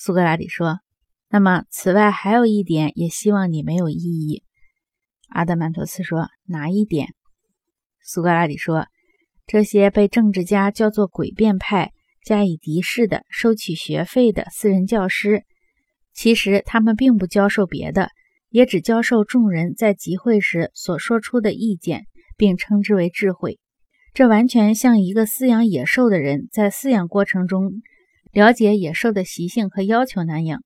苏格拉底说：“那么，此外还有一点，也希望你没有异议。”阿德曼托斯说：“哪一点？”苏格拉底说：“这些被政治家叫做诡辩派、加以敌视的、收取学费的私人教师，其实他们并不教授别的，也只教授众人在集会时所说出的意见，并称之为智慧。这完全像一个饲养野兽的人在饲养过程中。”了解野兽的习性和要求那样，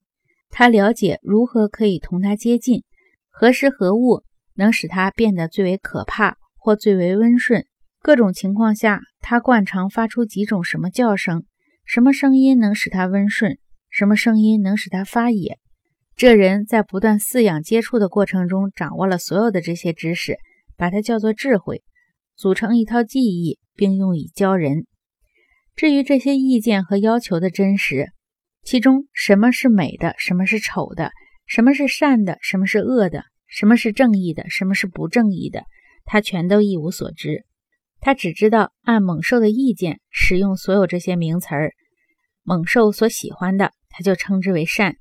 他了解如何可以同它接近，何时何物能使它变得最为可怕或最为温顺。各种情况下，它惯常发出几种什么叫声，什么声音能使它温顺，什么声音能使它发野。这人在不断饲养接触的过程中，掌握了所有的这些知识，把它叫做智慧，组成一套记忆，并用以教人。至于这些意见和要求的真实，其中什么是美的，什么是丑的，什么是善的，什么是恶的，什么是正义的，什么是不正义的，他全都一无所知。他只知道按猛兽的意见使用所有这些名词儿。猛兽所喜欢的，他就称之为善；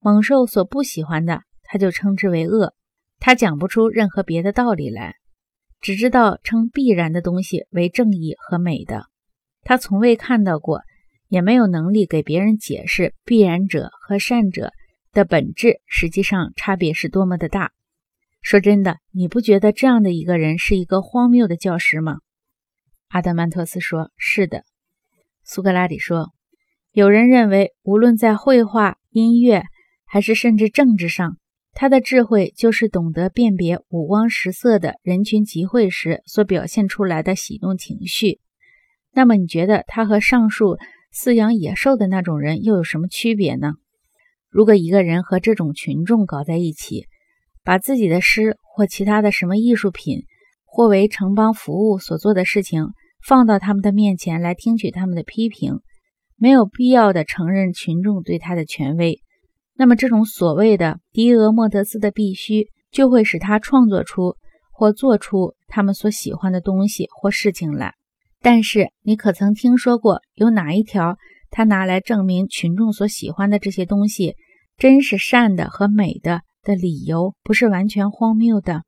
猛兽所不喜欢的，他就称之为恶。他讲不出任何别的道理来，只知道称必然的东西为正义和美的。他从未看到过，也没有能力给别人解释必然者和善者的本质实际上差别是多么的大。说真的，你不觉得这样的一个人是一个荒谬的教师吗？阿德曼托斯说：“是的。”苏格拉底说：“有人认为，无论在绘画、音乐，还是甚至政治上，他的智慧就是懂得辨别五光十色的人群集会时所表现出来的喜怒情绪。”那么你觉得他和上述饲养野兽的那种人又有什么区别呢？如果一个人和这种群众搞在一起，把自己的诗或其他的什么艺术品，或为城邦服务所做的事情放到他们的面前来听取他们的批评，没有必要的承认群众对他的权威，那么这种所谓的迪俄莫德斯的必须就会使他创作出或做出他们所喜欢的东西或事情来。但是，你可曾听说过有哪一条他拿来证明群众所喜欢的这些东西真是善的和美的的理由不是完全荒谬的？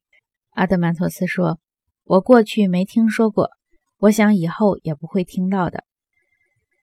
阿德曼托斯说：“我过去没听说过，我想以后也不会听到的。”